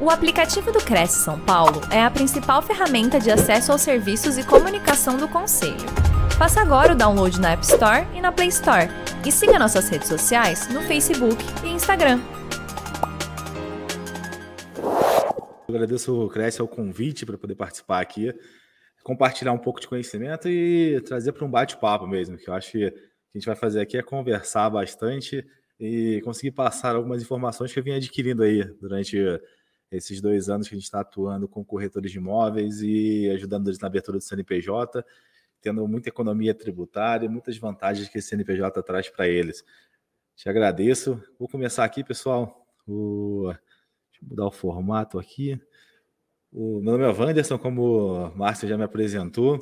O aplicativo do Cresce São Paulo é a principal ferramenta de acesso aos serviços e comunicação do Conselho. Faça agora o download na App Store e na Play Store. E siga nossas redes sociais no Facebook e Instagram. Eu agradeço o Cresce ao convite para poder participar aqui, compartilhar um pouco de conhecimento e trazer para um bate-papo mesmo, que eu acho que a gente vai fazer aqui é conversar bastante e conseguir passar algumas informações que eu vim adquirindo aí durante esses dois anos que a gente está atuando com corretores de imóveis e ajudando eles na abertura do CNPJ, tendo muita economia tributária e muitas vantagens que esse CNPJ traz para eles. Te agradeço. Vou começar aqui, pessoal. O... Deixa eu mudar o formato aqui. O meu nome é Wanderson, como o Márcio já me apresentou.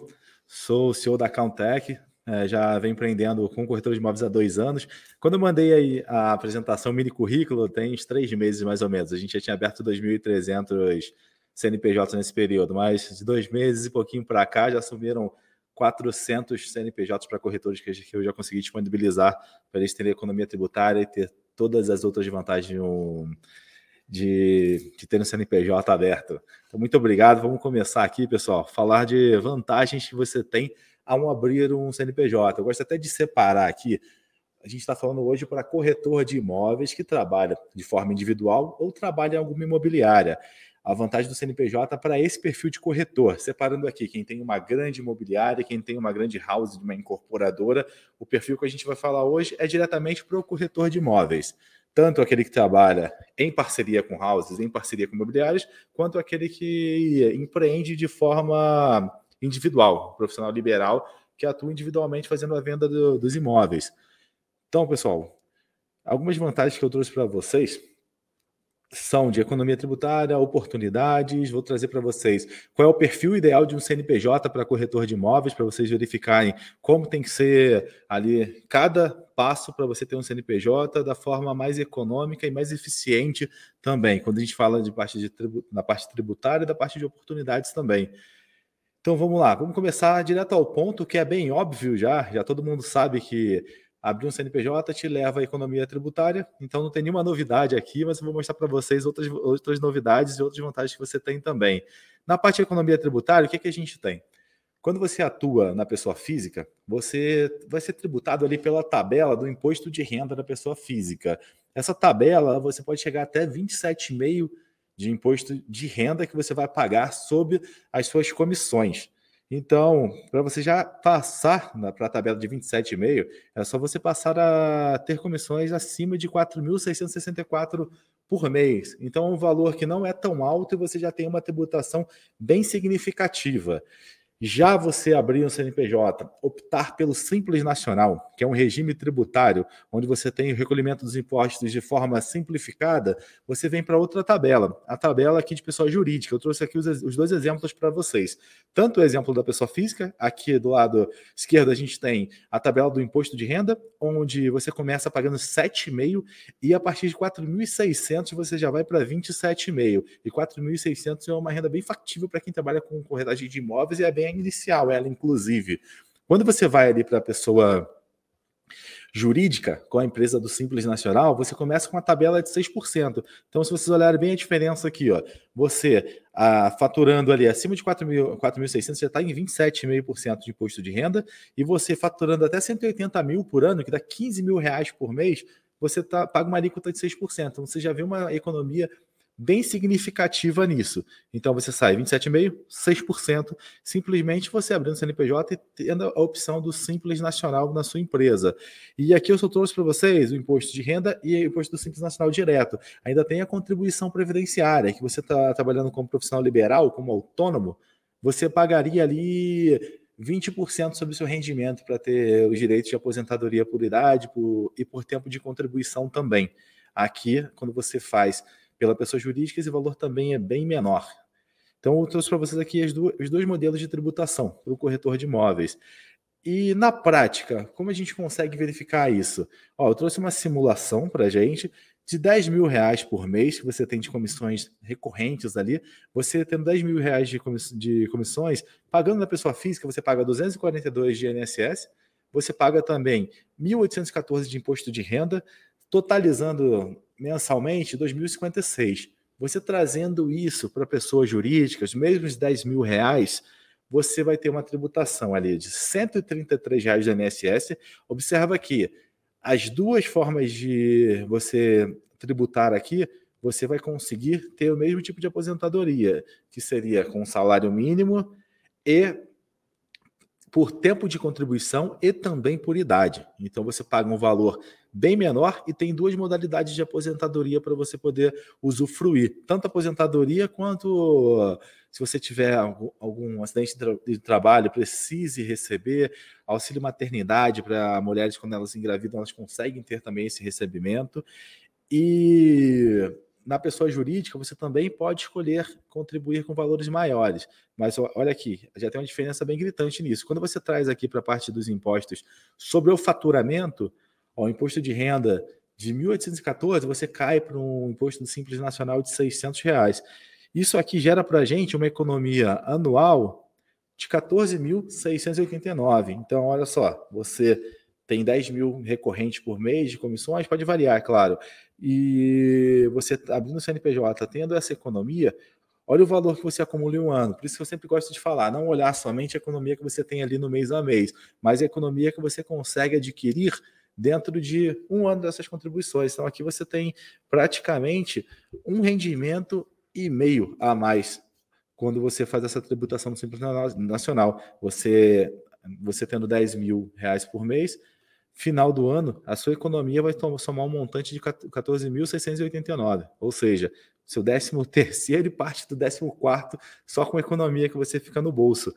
Sou o CEO da Countech, é, já vem empreendendo com corretor de imóveis há dois anos. Quando eu mandei a apresentação mini currículo, tem uns três meses mais ou menos. A gente já tinha aberto 2.300 CNPJs nesse período, mas de dois meses e pouquinho para cá já assumiram 400 CNPJs para corretores que eu já consegui disponibilizar para eles terem economia tributária e ter todas as outras vantagens de, um, de, de ter um CNPJ aberto. Então, muito obrigado. Vamos começar aqui, pessoal, falar de vantagens que você tem ao abrir um CNPJ. Eu gosto até de separar aqui. A gente está falando hoje para corretor de imóveis que trabalha de forma individual ou trabalha em alguma imobiliária. A vantagem do CNPJ para esse perfil de corretor, separando aqui quem tem uma grande imobiliária, quem tem uma grande house de uma incorporadora, o perfil que a gente vai falar hoje é diretamente para o corretor de imóveis tanto aquele que trabalha em parceria com houses, em parceria com imobiliários, quanto aquele que empreende de forma individual, profissional liberal, que atua individualmente fazendo a venda do, dos imóveis. Então, pessoal, algumas vantagens que eu trouxe para vocês são de economia tributária, oportunidades. Vou trazer para vocês qual é o perfil ideal de um CNPJ para corretor de imóveis, para vocês verificarem como tem que ser ali cada passo para você ter um CNPJ da forma mais econômica e mais eficiente também. Quando a gente fala de parte de tribu, na parte tributária e da parte de oportunidades também. Então vamos lá, vamos começar direto ao ponto que é bem óbvio já, já todo mundo sabe que abrir um CNPJ te leva à economia tributária, então não tem nenhuma novidade aqui, mas eu vou mostrar para vocês outras, outras novidades e outras vantagens que você tem também. Na parte de economia tributária, o que, que a gente tem? Quando você atua na pessoa física, você vai ser tributado ali pela tabela do imposto de renda da pessoa física. Essa tabela você pode chegar até 27,5% de imposto de renda que você vai pagar sobre as suas comissões. Então, para você já passar para a tabela de 27,5, é só você passar a ter comissões acima de 4.664 por mês. Então, um valor que não é tão alto e você já tem uma tributação bem significativa. Já você abrir um CNPJ, optar pelo Simples Nacional, que é um regime tributário onde você tem o recolhimento dos impostos de forma simplificada, você vem para outra tabela, a tabela aqui de pessoa jurídica. Eu trouxe aqui os, os dois exemplos para vocês. Tanto o exemplo da pessoa física, aqui do lado esquerdo a gente tem a tabela do imposto de renda, onde você começa pagando 7,5 e a partir de 4.600 você já vai para 27,5. E 4.600 é uma renda bem factível para quem trabalha com corretagem de imóveis e é bem inicial, ela inclusive. Quando você vai ali para a pessoa jurídica, com a empresa do Simples Nacional, você começa com uma tabela de 6%. Então, se vocês olharem bem a diferença aqui, ó, você ah, faturando ali acima de 4.600, já está em 27,5% de imposto de renda, e você faturando até 180 mil por ano, que dá 15 mil reais por mês, você tá, paga uma alíquota de 6%. Então, você já vê uma economia bem significativa nisso. Então você sai 27,5%, 6%, simplesmente você abrindo o CNPJ e tendo a opção do Simples Nacional na sua empresa. E aqui eu só trouxe para vocês o imposto de renda e o imposto do Simples Nacional direto. Ainda tem a contribuição previdenciária, que você está trabalhando como profissional liberal, como autônomo, você pagaria ali 20% sobre o seu rendimento para ter os direitos de aposentadoria por idade por, e por tempo de contribuição também. Aqui, quando você faz pela pessoa jurídica, esse valor também é bem menor. Então, eu trouxe para vocês aqui os dois modelos de tributação para o corretor de imóveis. E na prática, como a gente consegue verificar isso? Ó, eu trouxe uma simulação para a gente de 10 mil reais por mês que você tem de comissões recorrentes ali. Você tendo 10 mil reais de, de comissões, pagando na pessoa física, você paga 242 de INSS, você paga também 1.814 de imposto de renda, totalizando mensalmente 2.056. Você trazendo isso para pessoas jurídicas, mesmo os 10 mil reais, você vai ter uma tributação ali de 133 reais do INSS. Observa que as duas formas de você tributar aqui, você vai conseguir ter o mesmo tipo de aposentadoria, que seria com salário mínimo e por tempo de contribuição e também por idade. Então você paga um valor bem menor e tem duas modalidades de aposentadoria para você poder usufruir, tanto aposentadoria quanto se você tiver algum, algum acidente de trabalho, precise receber auxílio maternidade para mulheres quando elas engravidam, elas conseguem ter também esse recebimento. E na pessoa jurídica, você também pode escolher contribuir com valores maiores. Mas olha aqui, já tem uma diferença bem gritante nisso. Quando você traz aqui para a parte dos impostos sobre o faturamento, o imposto de renda de 1.814, você cai para um imposto Simples Nacional de 600 reais. Isso aqui gera para a gente uma economia anual de 14.689. Então, olha só, você tem 10 mil recorrentes por mês de comissões, pode variar, é claro. E você abrindo o CNPJ, tendo essa economia, olha o valor que você acumula em um ano. Por isso que eu sempre gosto de falar, não olhar somente a economia que você tem ali no mês a mês, mas a economia que você consegue adquirir dentro de um ano dessas contribuições. Então aqui você tem praticamente um rendimento e meio a mais quando você faz essa tributação no Simples Nacional. Você, você tendo 10 mil reais por mês, final do ano, a sua economia vai somar um montante de 14.689. Ou seja, seu 13 terceiro e parte do 14 quarto só com a economia que você fica no bolso.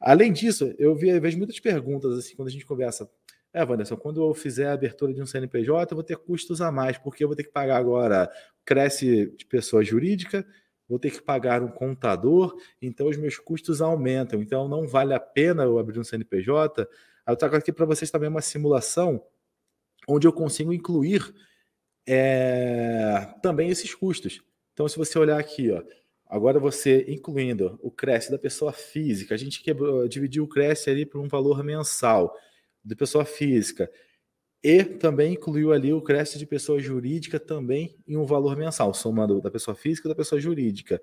Além disso, eu vejo muitas perguntas assim quando a gente conversa. É, Wanderson, quando eu fizer a abertura de um CNPJ, eu vou ter custos a mais, porque eu vou ter que pagar agora, cresce de pessoa jurídica, vou ter que pagar um contador, então os meus custos aumentam. Então não vale a pena eu abrir um CNPJ eu trago aqui para vocês também uma simulação onde eu consigo incluir é, também esses custos. Então, se você olhar aqui, ó, agora você incluindo o Cresce da pessoa física, a gente quebrou, dividiu o Cresce ali por um valor mensal de pessoa física. E também incluiu ali o Cresce de pessoa jurídica também em um valor mensal, somando da pessoa física e da pessoa jurídica.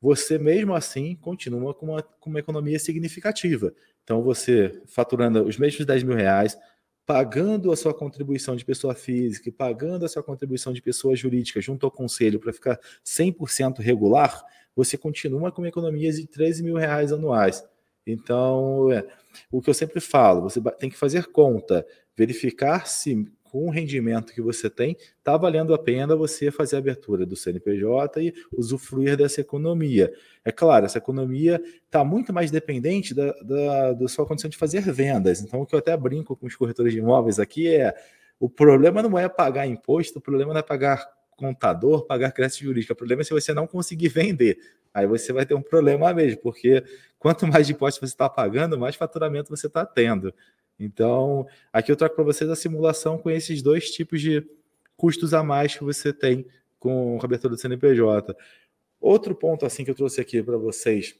Você mesmo assim continua com uma, com uma economia significativa. Então, você faturando os mesmos 10 mil reais, pagando a sua contribuição de pessoa física e pagando a sua contribuição de pessoa jurídica junto ao conselho para ficar 100% regular, você continua com uma economia de 13 mil reais anuais. Então, é, o que eu sempre falo, você tem que fazer conta, verificar se com o rendimento que você tem, está valendo a pena você fazer a abertura do CNPJ e usufruir dessa economia. É claro, essa economia está muito mais dependente da, da, da sua condição de fazer vendas. Então, o que eu até brinco com os corretores de imóveis aqui é: o problema não é pagar imposto, o problema não é pagar contador, pagar crédito jurídico. O problema é se você não conseguir vender. Aí você vai ter um problema mesmo, porque quanto mais de imposto você está pagando, mais faturamento você está tendo. Então, aqui eu trago para vocês a simulação com esses dois tipos de custos a mais que você tem com a abertura do CNPJ. Outro ponto assim que eu trouxe aqui para vocês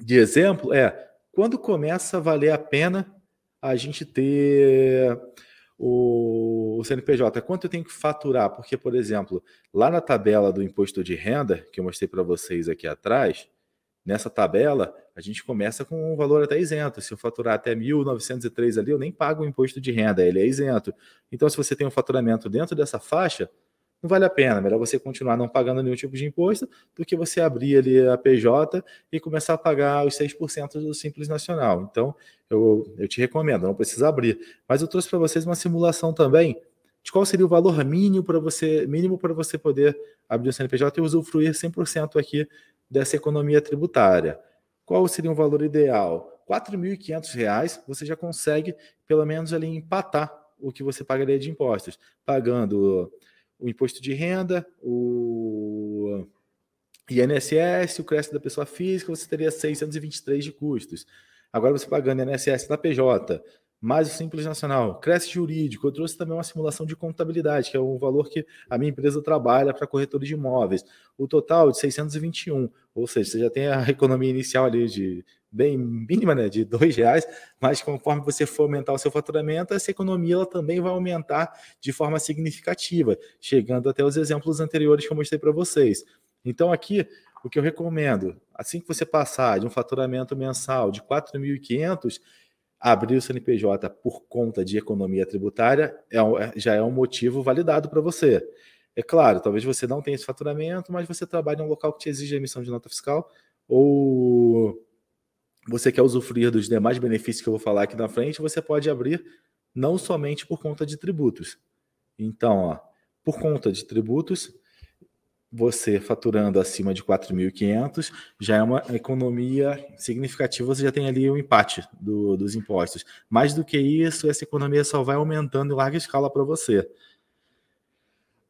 de exemplo é quando começa a valer a pena a gente ter o, CNPJ, quanto eu tenho que faturar? Porque, por exemplo, lá na tabela do imposto de renda, que eu mostrei para vocês aqui atrás, Nessa tabela, a gente começa com um valor até isento. Se eu faturar até 1.903 ali, eu nem pago o imposto de renda, ele é isento. Então, se você tem um faturamento dentro dessa faixa, não vale a pena. Melhor você continuar não pagando nenhum tipo de imposto do que você abrir ali a PJ e começar a pagar os 6% do Simples Nacional. Então, eu, eu te recomendo, não precisa abrir. Mas eu trouxe para vocês uma simulação também de qual seria o valor mínimo para você, mínimo para você poder abrir o CNPJ e usufruir 100% aqui dessa economia tributária. Qual seria um valor ideal? R$ 4.500 você já consegue, pelo menos, ali empatar o que você pagaria de impostos, pagando o imposto de renda, o INSS, o crédito da pessoa física, você teria 623 de custos. Agora você pagando INSS da PJ, mais o Simples Nacional, cresce jurídico. Eu trouxe também uma simulação de contabilidade, que é um valor que a minha empresa trabalha para corretores de imóveis. O total de 621, ou seja, você já tem a economia inicial ali de bem mínima, né, de dois reais, mas conforme você for aumentar o seu faturamento, essa economia ela também vai aumentar de forma significativa, chegando até os exemplos anteriores que eu mostrei para vocês. Então, aqui, o que eu recomendo, assim que você passar de um faturamento mensal de 4.500, abrir o CNPJ por conta de economia tributária é, é já é um motivo validado para você. É claro, talvez você não tenha esse faturamento, mas você trabalha em um local que te exige a emissão de nota fiscal, ou você quer usufruir dos demais benefícios que eu vou falar aqui na frente, você pode abrir não somente por conta de tributos. Então, ó, por conta de tributos, você faturando acima de 4.500 já é uma economia significativa, você já tem ali o um empate do, dos impostos. Mais do que isso, essa economia só vai aumentando em larga escala para você.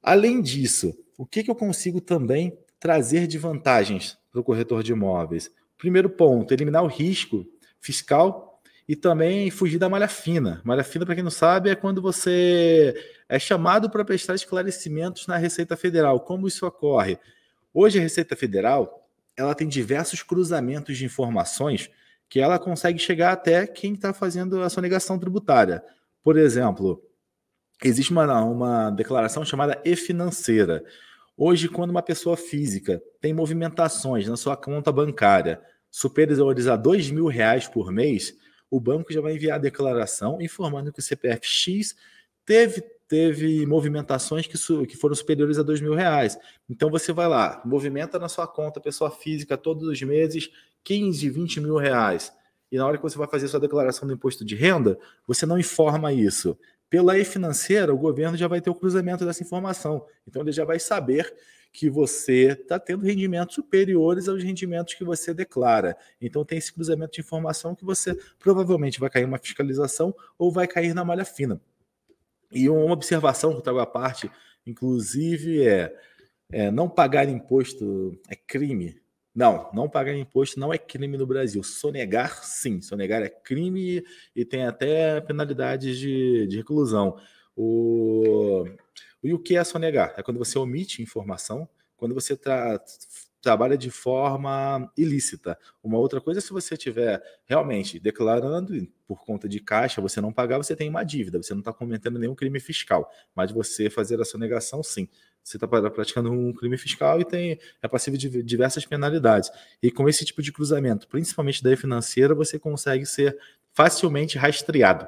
Além disso, o que, que eu consigo também trazer de vantagens para o corretor de imóveis? Primeiro ponto, eliminar o risco fiscal e também fugir da malha fina. Malha fina, para quem não sabe, é quando você é chamado para prestar esclarecimentos na Receita Federal. Como isso ocorre? Hoje a Receita Federal ela tem diversos cruzamentos de informações que ela consegue chegar até quem está fazendo a sonegação tributária. Por exemplo, existe uma, uma declaração chamada e-financeira. Hoje, quando uma pessoa física tem movimentações na sua conta bancária superiores a dois mil reais por mês, o banco já vai enviar a declaração informando que o CPF X teve, teve movimentações que, que foram superiores a dois mil reais. Então você vai lá, movimenta na sua conta, pessoa física, todos os meses, 15, 20 mil reais. E na hora que você vai fazer sua declaração do imposto de renda, você não informa isso. Pela e-financeira, o governo já vai ter o cruzamento dessa informação. Então, ele já vai saber que você está tendo rendimentos superiores aos rendimentos que você declara. Então, tem esse cruzamento de informação que você provavelmente vai cair uma fiscalização ou vai cair na malha fina. E uma observação que eu trago à parte, inclusive, é, é não pagar imposto é crime. Não, não pagar imposto não é crime no Brasil. Sonegar, sim. Sonegar é crime e tem até penalidades de, de reclusão. O, e o que é sonegar? É quando você omite informação, quando você tra trabalha de forma ilícita. Uma outra coisa, se você estiver realmente declarando por conta de caixa, você não pagar, você tem uma dívida, você não está cometendo nenhum crime fiscal. Mas você fazer a sonegação, sim você está praticando um crime fiscal e tem, é passível de diversas penalidades. E com esse tipo de cruzamento, principalmente da financeira, você consegue ser facilmente rastreado.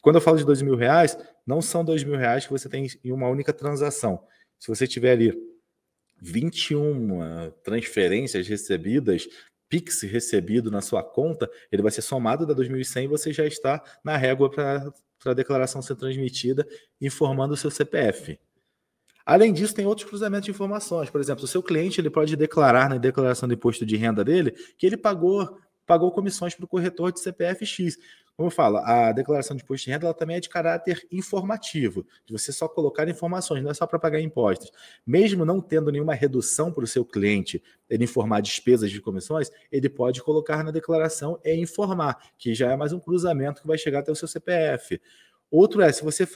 Quando eu falo de dois mil reais, não são dois mil reais que você tem em uma única transação. Se você tiver ali 21 transferências recebidas, Pix recebido na sua conta, ele vai ser somado da 2.100 e você já está na régua para a declaração ser transmitida, informando o seu CPF. Além disso, tem outros cruzamentos de informações. Por exemplo, o seu cliente ele pode declarar na declaração do imposto de renda dele que ele pagou, pagou comissões para o corretor de CPF X. Como eu falo, a declaração de imposto de renda ela também é de caráter informativo, de você só colocar informações, não é só para pagar impostos. Mesmo não tendo nenhuma redução para o seu cliente, ele informar despesas de comissões, ele pode colocar na declaração e informar, que já é mais um cruzamento que vai chegar até o seu CPF. Outro é, se você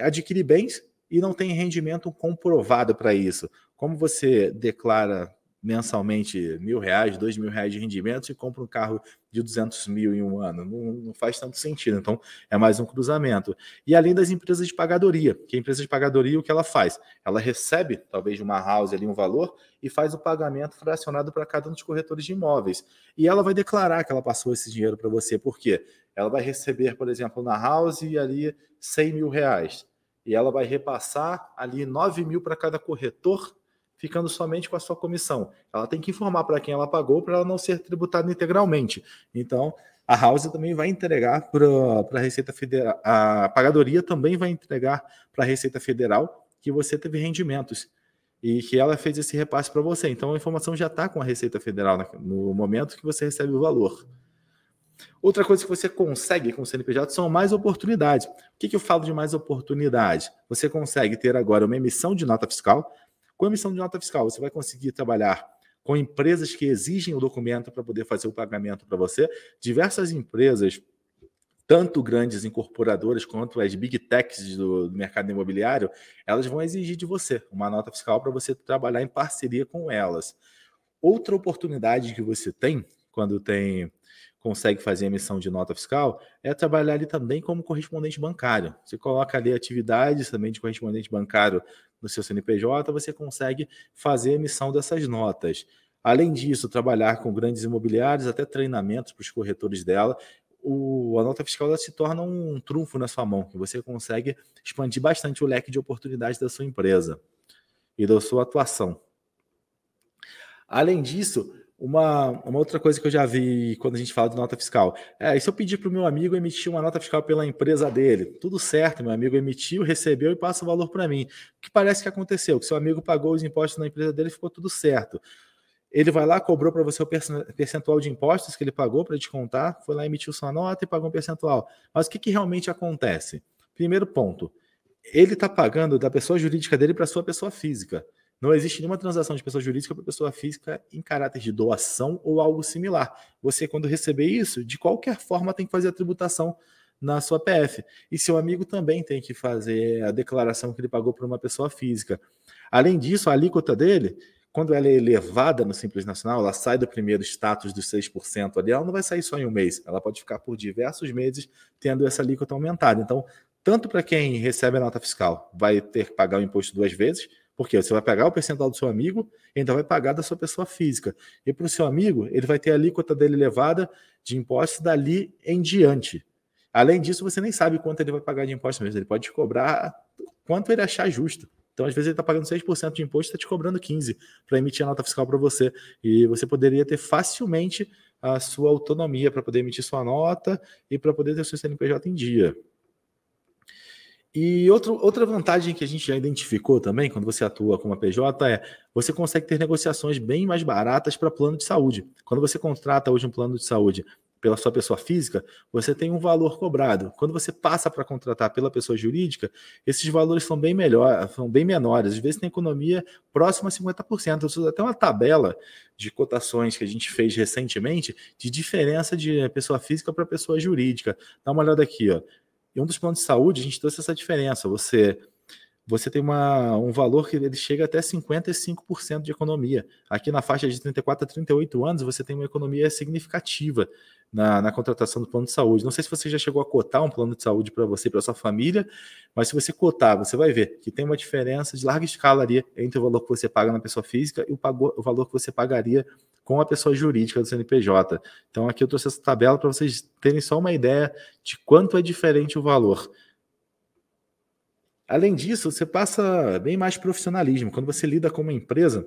adquirir bens, e não tem rendimento comprovado para isso. Como você declara mensalmente mil reais, dois mil reais de rendimento e compra um carro de 200 mil em um ano? Não, não, faz tanto sentido. Então, é mais um cruzamento. E além das empresas de pagadoria, que a empresa de pagadoria, o que ela faz? Ela recebe, talvez, de uma house ali um valor e faz o pagamento fracionado para cada um dos corretores de imóveis. E ela vai declarar que ela passou esse dinheiro para você. Por quê? Ela vai receber, por exemplo, na house ali 100 mil reais e ela vai repassar ali 9 mil para cada corretor, ficando somente com a sua comissão. Ela tem que informar para quem ela pagou para ela não ser tributada integralmente. Então, a House também vai entregar para a Receita Federal, a pagadoria também vai entregar para a Receita Federal que você teve rendimentos e que ela fez esse repasse para você. Então, a informação já está com a Receita Federal no momento que você recebe o valor. Outra coisa que você consegue com o CNPJ são mais oportunidades. O que, que eu falo de mais oportunidades? Você consegue ter agora uma emissão de nota fiscal. Com emissão de nota fiscal, você vai conseguir trabalhar com empresas que exigem o documento para poder fazer o pagamento para você. Diversas empresas, tanto grandes incorporadoras quanto as big techs do, do mercado imobiliário, elas vão exigir de você uma nota fiscal para você trabalhar em parceria com elas. Outra oportunidade que você tem quando tem consegue fazer emissão de nota fiscal é trabalhar ali também como correspondente bancário. Você coloca ali atividades também de correspondente bancário no seu CNPJ, você consegue fazer a emissão dessas notas. Além disso, trabalhar com grandes imobiliários, até treinamentos para os corretores dela, o, a nota fiscal se torna um trunfo na sua mão, que você consegue expandir bastante o leque de oportunidades da sua empresa e da sua atuação. Além disso, uma, uma outra coisa que eu já vi quando a gente fala de nota fiscal é: e se eu pedir para o meu amigo emitir uma nota fiscal pela empresa dele? Tudo certo, meu amigo emitiu, recebeu e passa o valor para mim. O que parece que aconteceu? Que seu amigo pagou os impostos na empresa dele ficou tudo certo. Ele vai lá, cobrou para você o percentual de impostos que ele pagou para descontar, foi lá, emitiu sua nota e pagou um percentual. Mas o que, que realmente acontece? Primeiro ponto, ele está pagando da pessoa jurídica dele para sua pessoa física. Não existe nenhuma transação de pessoa jurídica para pessoa física em caráter de doação ou algo similar. Você, quando receber isso, de qualquer forma tem que fazer a tributação na sua PF. E seu amigo também tem que fazer a declaração que ele pagou para uma pessoa física. Além disso, a alíquota dele quando ela é elevada no Simples Nacional, ela sai do primeiro status dos 6% ali, ela não vai sair só em um mês, ela pode ficar por diversos meses tendo essa alíquota aumentada. Então, tanto para quem recebe a nota fiscal, vai ter que pagar o imposto duas vezes, porque você vai pagar o percentual do seu amigo e ainda vai pagar da sua pessoa física. E para o seu amigo, ele vai ter a alíquota dele elevada de impostos dali em diante. Além disso, você nem sabe quanto ele vai pagar de imposto mesmo. Ele pode te cobrar quanto ele achar justo. Então, às vezes, ele está pagando 6% de imposto e está te cobrando 15% para emitir a nota fiscal para você. E você poderia ter facilmente a sua autonomia para poder emitir sua nota e para poder ter o seu CNPJ em dia. E outro, outra vantagem que a gente já identificou também, quando você atua como a PJ, é você consegue ter negociações bem mais baratas para plano de saúde. Quando você contrata hoje um plano de saúde pela sua pessoa física, você tem um valor cobrado. Quando você passa para contratar pela pessoa jurídica, esses valores são bem melhor, são bem menores. Às vezes tem economia próxima a 50%. Eu uso até uma tabela de cotações que a gente fez recentemente de diferença de pessoa física para pessoa jurídica. Dá uma olhada aqui, ó. Em um dos planos de saúde, a gente trouxe essa diferença. Você você tem uma, um valor que ele chega até 55% de economia. Aqui na faixa de 34 a 38 anos, você tem uma economia significativa na, na contratação do plano de saúde. Não sei se você já chegou a cotar um plano de saúde para você e para sua família, mas se você cotar, você vai ver que tem uma diferença de larga escala ali entre o valor que você paga na pessoa física e o, pagou, o valor que você pagaria com a pessoa jurídica do CNPJ. Então aqui eu trouxe essa tabela para vocês terem só uma ideia de quanto é diferente o valor. Além disso, você passa bem mais profissionalismo. Quando você lida com uma empresa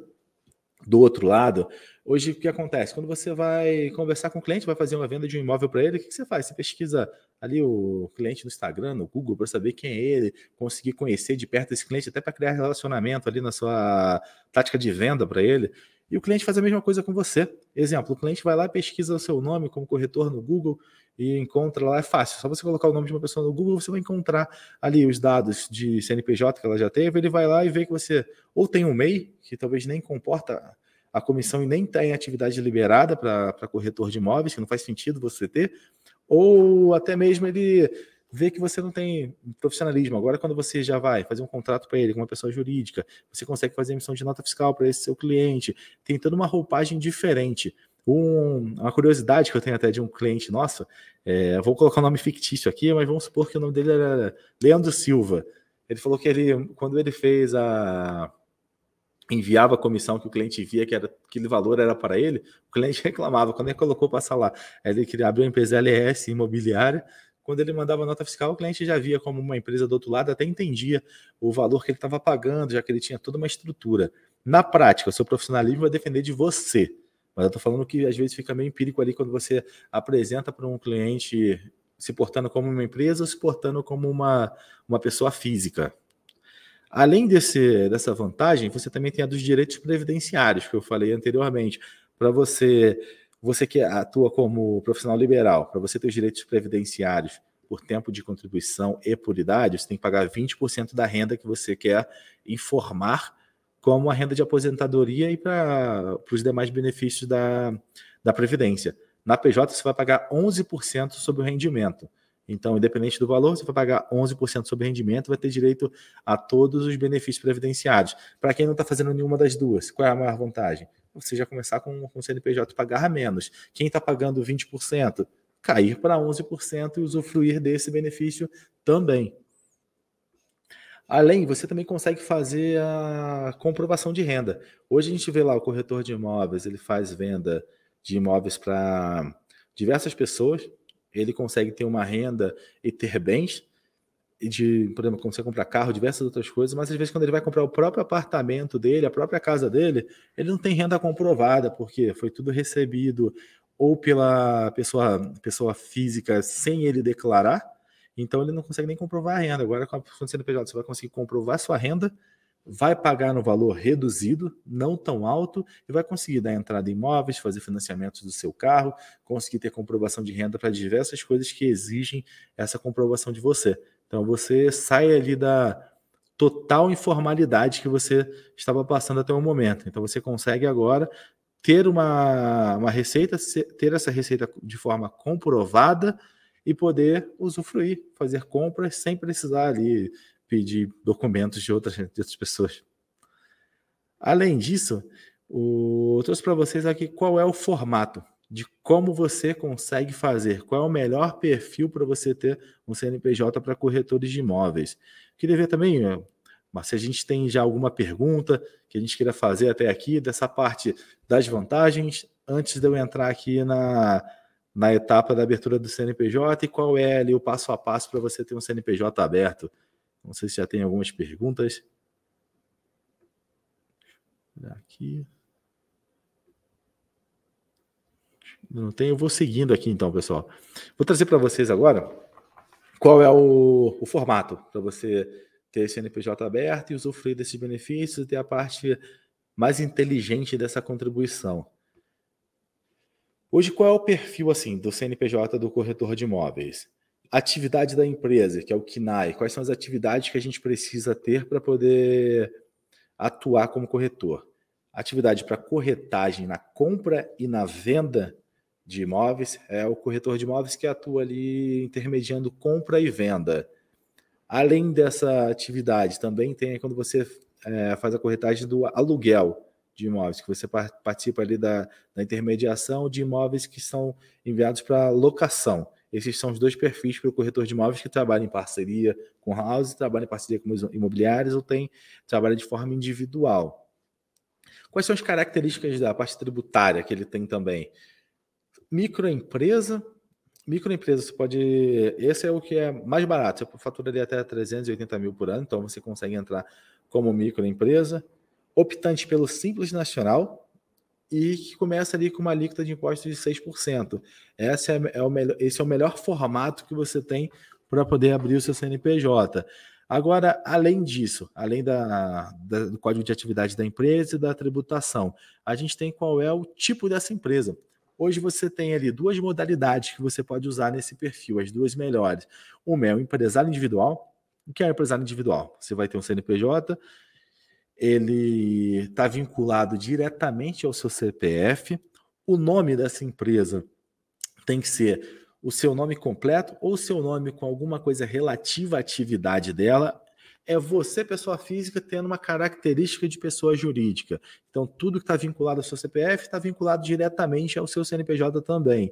do outro lado, hoje o que acontece? Quando você vai conversar com o cliente, vai fazer uma venda de um imóvel para ele, o que você faz? Você pesquisa ali o cliente no Instagram, no Google, para saber quem é ele, conseguir conhecer de perto esse cliente, até para criar relacionamento ali na sua tática de venda para ele. E o cliente faz a mesma coisa com você. Exemplo, o cliente vai lá e pesquisa o seu nome como corretor no Google e encontra lá, é fácil. Só você colocar o nome de uma pessoa no Google, você vai encontrar ali os dados de CNPJ que ela já teve, ele vai lá e vê que você ou tem um MEI, que talvez nem comporta a comissão e nem tem atividade liberada para corretor de imóveis, que não faz sentido você ter, ou até mesmo ele vê que você não tem profissionalismo. Agora, quando você já vai fazer um contrato para ele com uma pessoa jurídica, você consegue fazer emissão de nota fiscal para esse seu cliente, tem toda uma roupagem diferente. Um, uma curiosidade que eu tenho até de um cliente nosso, é, vou colocar um nome fictício aqui, mas vamos supor que o nome dele era Leandro Silva. Ele falou que ele, quando ele fez a enviava a comissão que o cliente via que era, aquele valor era para ele, o cliente reclamava. Quando ele colocou passar lá, ele queria abrir uma empresa LS imobiliária, quando ele mandava nota fiscal, o cliente já via como uma empresa do outro lado, até entendia o valor que ele estava pagando, já que ele tinha toda uma estrutura. Na prática, o seu profissionalismo vai depender de você. Mas eu estou falando que às vezes fica meio empírico ali quando você apresenta para um cliente se portando como uma empresa ou se portando como uma, uma pessoa física. Além desse, dessa vantagem, você também tem a dos direitos previdenciários, que eu falei anteriormente. Para você você que atua como profissional liberal, para você ter os direitos previdenciários por tempo de contribuição e por idade, você tem que pagar 20% da renda que você quer informar como a renda de aposentadoria e para os demais benefícios da, da Previdência. Na PJ, você vai pagar 11% sobre o rendimento. Então, independente do valor, você vai pagar 11% sobre o rendimento, vai ter direito a todos os benefícios previdenciários. Para quem não está fazendo nenhuma das duas, qual é a maior vantagem? Você já começar com, com o CNPJ pagar menos. Quem está pagando 20%, cair para 11% e usufruir desse benefício também. Além, você também consegue fazer a comprovação de renda. Hoje a gente vê lá o corretor de imóveis, ele faz venda de imóveis para diversas pessoas, ele consegue ter uma renda e ter bens, de, por exemplo, consegue comprar carro, diversas outras coisas, mas às vezes quando ele vai comprar o próprio apartamento dele, a própria casa dele, ele não tem renda comprovada, porque foi tudo recebido ou pela pessoa, pessoa física sem ele declarar, então ele não consegue nem comprovar a renda. Agora, com a CNPJ, você vai conseguir comprovar sua renda, vai pagar no valor reduzido, não tão alto, e vai conseguir dar entrada em imóveis, fazer financiamentos do seu carro, conseguir ter comprovação de renda para diversas coisas que exigem essa comprovação de você. Então você sai ali da total informalidade que você estava passando até o momento. Então você consegue agora ter uma, uma receita, ter essa receita de forma comprovada e poder usufruir, fazer compras sem precisar ali pedir documentos de outras, de outras pessoas. Além disso, o, eu trouxe para vocês aqui qual é o formato de como você consegue fazer, qual é o melhor perfil para você ter um CNPJ para corretores de imóveis. Queria ver também, eh, mas se a gente tem já alguma pergunta que a gente queira fazer até aqui, dessa parte das vantagens, antes de eu entrar aqui na, na etapa da abertura do CNPJ e qual é ali o passo a passo para você ter um CNPJ aberto. Não sei se já tem algumas perguntas. Aqui. Não tem, eu vou seguindo aqui então, pessoal. Vou trazer para vocês agora qual é o, o formato para você ter esse NPJ aberto e usufruir desses benefícios e ter a parte mais inteligente dessa contribuição. Hoje, qual é o perfil assim do CNPJ do corretor de imóveis? Atividade da empresa, que é o KNAI. Quais são as atividades que a gente precisa ter para poder atuar como corretor? Atividade para corretagem na compra e na venda de imóveis, é o corretor de imóveis que atua ali intermediando compra e venda. Além dessa atividade, também tem quando você é, faz a corretagem do aluguel de imóveis, que você participa ali da, da intermediação de imóveis que são enviados para locação. Esses são os dois perfis para o corretor de imóveis que trabalha em parceria com house, trabalha em parceria com imobiliários ou tem trabalha de forma individual. Quais são as características da parte tributária que ele tem também? Microempresa. Microempresa, você pode. Esse é o que é mais barato. Você faturaria até 380 mil por ano, então você consegue entrar como microempresa. Optante pelo Simples Nacional e que começa ali com uma alíquota de impostos de 6%. Esse é, é o melhor, esse é o melhor formato que você tem para poder abrir o seu CNPJ. Agora, além disso, além da, da, do código de atividade da empresa e da tributação, a gente tem qual é o tipo dessa empresa. Hoje você tem ali duas modalidades que você pode usar nesse perfil, as duas melhores. Uma é o empresário individual. O que é o empresário individual? Você vai ter um CNPJ, ele está vinculado diretamente ao seu CPF. O nome dessa empresa tem que ser o seu nome completo ou o seu nome com alguma coisa relativa à atividade dela é você, pessoa física, tendo uma característica de pessoa jurídica. Então, tudo que está vinculado ao seu CPF está vinculado diretamente ao seu CNPJ também.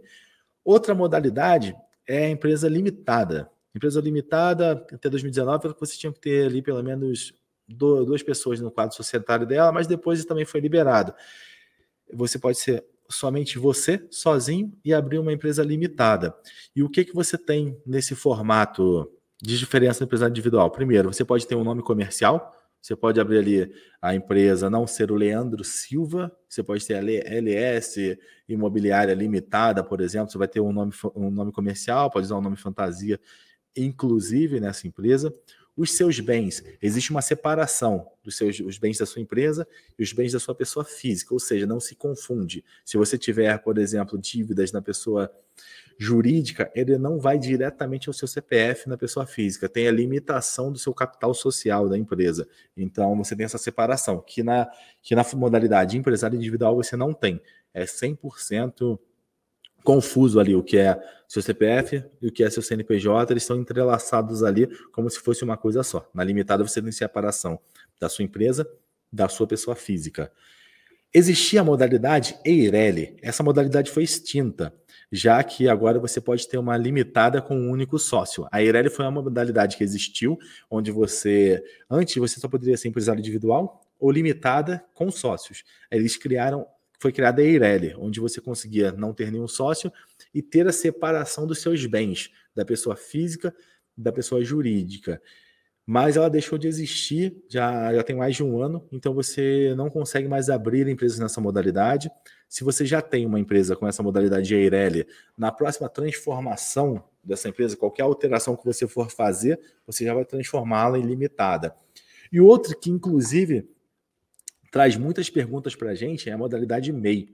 Outra modalidade é a empresa limitada. Empresa limitada, até 2019, você tinha que ter ali pelo menos duas pessoas no quadro societário dela, mas depois também foi liberado. Você pode ser somente você, sozinho, e abrir uma empresa limitada. E o que, que você tem nesse formato de diferença empresário individual. Primeiro, você pode ter um nome comercial, você pode abrir ali a empresa, não ser o Leandro Silva, você pode ter a LS Imobiliária Limitada, por exemplo, você vai ter um nome, um nome comercial, pode usar um nome fantasia, inclusive nessa empresa. Os seus bens, existe uma separação dos seus os bens da sua empresa e os bens da sua pessoa física, ou seja, não se confunde. Se você tiver, por exemplo, dívidas na pessoa jurídica, ele não vai diretamente ao seu CPF na pessoa física, tem a limitação do seu capital social da empresa. Então você tem essa separação, que na, que na modalidade empresário individual você não tem. É 100% confuso ali o que é seu CPF e o que é seu CNPJ, eles estão entrelaçados ali como se fosse uma coisa só. Na limitada você tem separação da sua empresa, da sua pessoa física. Existia a modalidade EIRELI, essa modalidade foi extinta. já que agora você pode ter uma limitada com um único sócio. A Eireli foi uma modalidade que existiu, onde você, antes você só poderia ser empresário individual ou limitada com sócios. Eles criaram, foi criada a Eireli, onde você conseguia não ter nenhum sócio e ter a separação dos seus bens, da pessoa física da pessoa jurídica mas ela deixou de existir já, já tem mais de um ano, então você não consegue mais abrir empresas nessa modalidade. Se você já tem uma empresa com essa modalidade de Eireli, na próxima transformação dessa empresa, qualquer alteração que você for fazer, você já vai transformá-la em limitada. E outro que, inclusive, traz muitas perguntas para a gente é a modalidade MEI.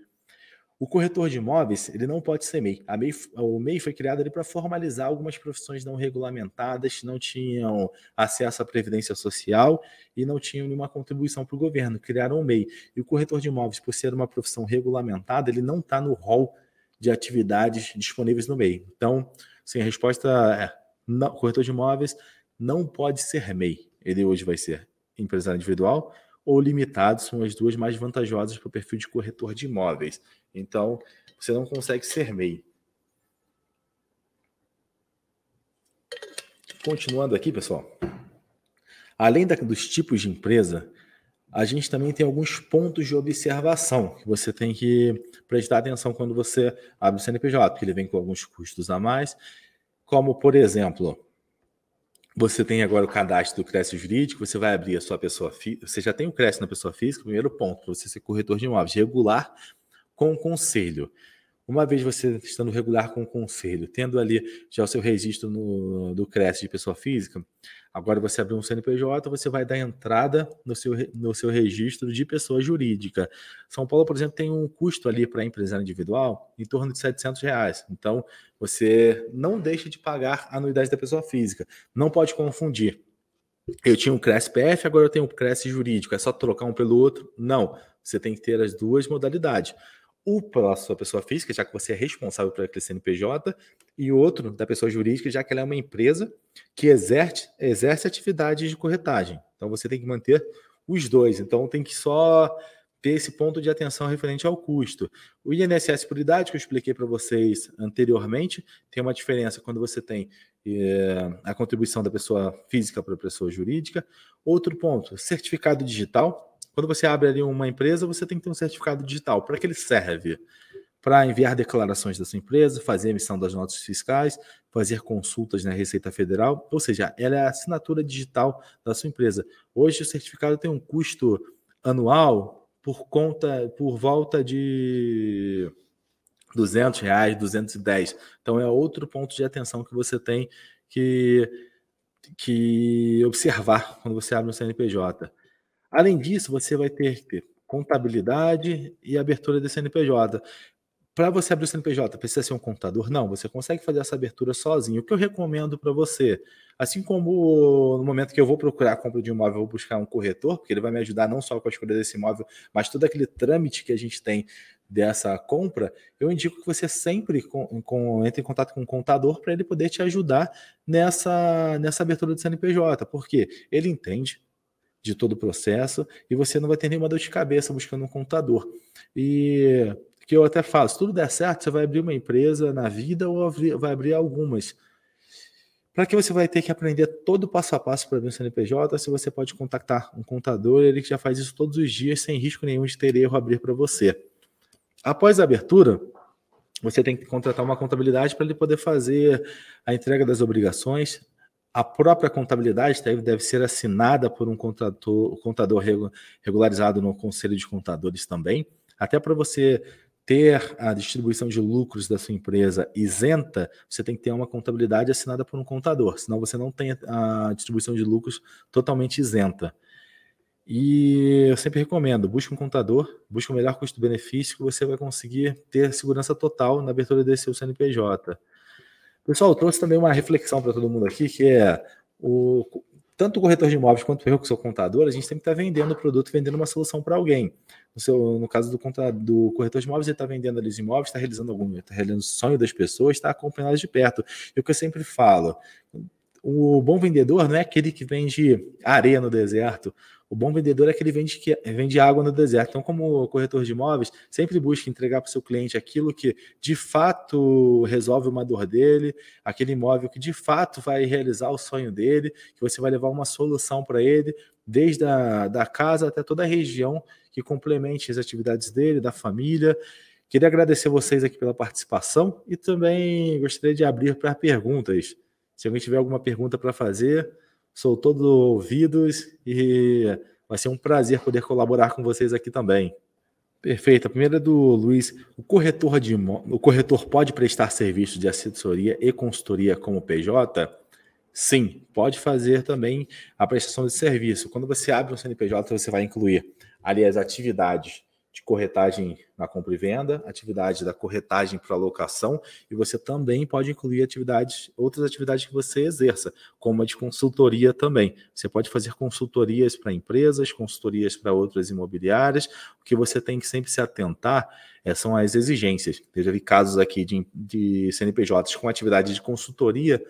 O corretor de imóveis ele não pode ser MEI. A MEI o MEI foi criado para formalizar algumas profissões não regulamentadas, não tinham acesso à previdência social e não tinham nenhuma contribuição para o governo. Criaram o MEI. E o corretor de imóveis, por ser uma profissão regulamentada, ele não está no rol de atividades disponíveis no MEI. Então, sim, a resposta é: não, corretor de imóveis não pode ser MEI. Ele hoje vai ser empresário individual ou limitado, são as duas mais vantajosas para o perfil de corretor de imóveis. Então, você não consegue ser MEI. Continuando aqui, pessoal. Além da, dos tipos de empresa, a gente também tem alguns pontos de observação que você tem que prestar atenção quando você abre o CNPJ, porque ele vem com alguns custos a mais, como, por exemplo, você tem agora o cadastro do Cresce Jurídico, você vai abrir a sua pessoa física, você já tem o Cresce na pessoa física, primeiro ponto, para você ser corretor de imóveis regular com o conselho. Uma vez você estando regular com o conselho, tendo ali já o seu registro no, do CRES de pessoa física, agora você abrir um CNPJ, você vai dar entrada no seu, no seu registro de pessoa jurídica. São Paulo, por exemplo, tem um custo ali para empresário individual em torno de 700 reais. Então, você não deixa de pagar a anuidade da pessoa física. Não pode confundir. Eu tinha um CRES PF, agora eu tenho um CRES jurídico. É só trocar um pelo outro? Não. Você tem que ter as duas modalidades o pela sua pessoa física, já que você é responsável por aquele CNPJ, e outro da pessoa jurídica, já que ela é uma empresa que exerce, exerce atividades de corretagem. Então você tem que manter os dois. Então tem que só ter esse ponto de atenção referente ao custo. O INSS por idade, que eu expliquei para vocês anteriormente, tem uma diferença quando você tem é, a contribuição da pessoa física para a pessoa jurídica. Outro ponto, certificado digital quando você abre ali uma empresa, você tem que ter um certificado digital. Para que ele serve? Para enviar declarações da sua empresa, fazer emissão das notas fiscais, fazer consultas na Receita Federal, ou seja, ela é a assinatura digital da sua empresa. Hoje o certificado tem um custo anual por conta, por volta de 200 reais, 210. Então é outro ponto de atenção que você tem que, que observar quando você abre um CNPJ. Além disso, você vai ter que ter contabilidade e abertura de CNPJ. Para você abrir o CNPJ, precisa ser um contador? Não, você consegue fazer essa abertura sozinho. O que eu recomendo para você, assim como no momento que eu vou procurar a compra de imóvel, eu vou buscar um corretor, porque ele vai me ajudar não só com a escolha desse imóvel, mas todo aquele trâmite que a gente tem dessa compra, eu indico que você sempre com, com, entre em contato com um contador para ele poder te ajudar nessa, nessa abertura do CNPJ, porque ele entende, de todo o processo e você não vai ter nenhuma dor de cabeça buscando um contador. E que eu até falo, se tudo der certo, você vai abrir uma empresa na vida ou vai abrir algumas. Para que você vai ter que aprender todo o passo a passo para abrir um CNPJ, se você pode contactar um contador, ele que já faz isso todos os dias, sem risco nenhum de ter erro abrir para você. Após a abertura, você tem que contratar uma contabilidade para ele poder fazer a entrega das obrigações, a própria contabilidade deve, ser assinada por um contador, contador regularizado no Conselho de Contadores também, até para você ter a distribuição de lucros da sua empresa isenta, você tem que ter uma contabilidade assinada por um contador, senão você não tem a distribuição de lucros totalmente isenta. E eu sempre recomendo, busque um contador, busque o melhor custo-benefício que você vai conseguir ter segurança total na abertura desse seu CNPJ. Pessoal, eu trouxe também uma reflexão para todo mundo aqui, que é o, tanto o corretor de imóveis quanto eu, que sou contador, a gente sempre está vendendo o produto, vendendo uma solução para alguém. No, seu, no caso do, do corretor de imóveis, ele está vendendo ali os imóveis, está realizando algum, está realizando o sonho das pessoas, está acompanhando de perto. E o que eu sempre falo, o bom vendedor não é aquele que vende areia no deserto, O bom vendedor é aquele que vende, que vende água no deserto. Então, como corretor de imóveis, sempre busca entregar para o seu cliente aquilo que de fato resolve uma dor dele, aquele imóvel que de fato vai realizar o sonho dele, que você vai levar uma solução para ele, desde a da casa até toda a região, que complemente as atividades dele, da família. Queria agradecer vocês aqui pela participação e também gostaria de abrir para perguntas. Se alguém tiver alguma pergunta para fazer, sou todo ouvidos e vai ser um prazer poder colaborar com vocês aqui também. Perfeito. A primeira é do Luiz. O corretor, de, o corretor pode prestar serviços de assessoria e consultoria como PJ? Sim, pode fazer também a prestação de serviço. Quando você abre um CNPJ, você vai incluir ali as atividades de corretagem na compra e venda, atividade da corretagem para alocação, e você também pode incluir atividades, outras atividades que você exerça, como a de consultoria também. Você pode fazer consultorias para empresas, consultorias para outras imobiliárias. O que você tem que sempre se atentar é, são as exigências. Eu já vi casos aqui de, de CNPJs com atividade de consultoria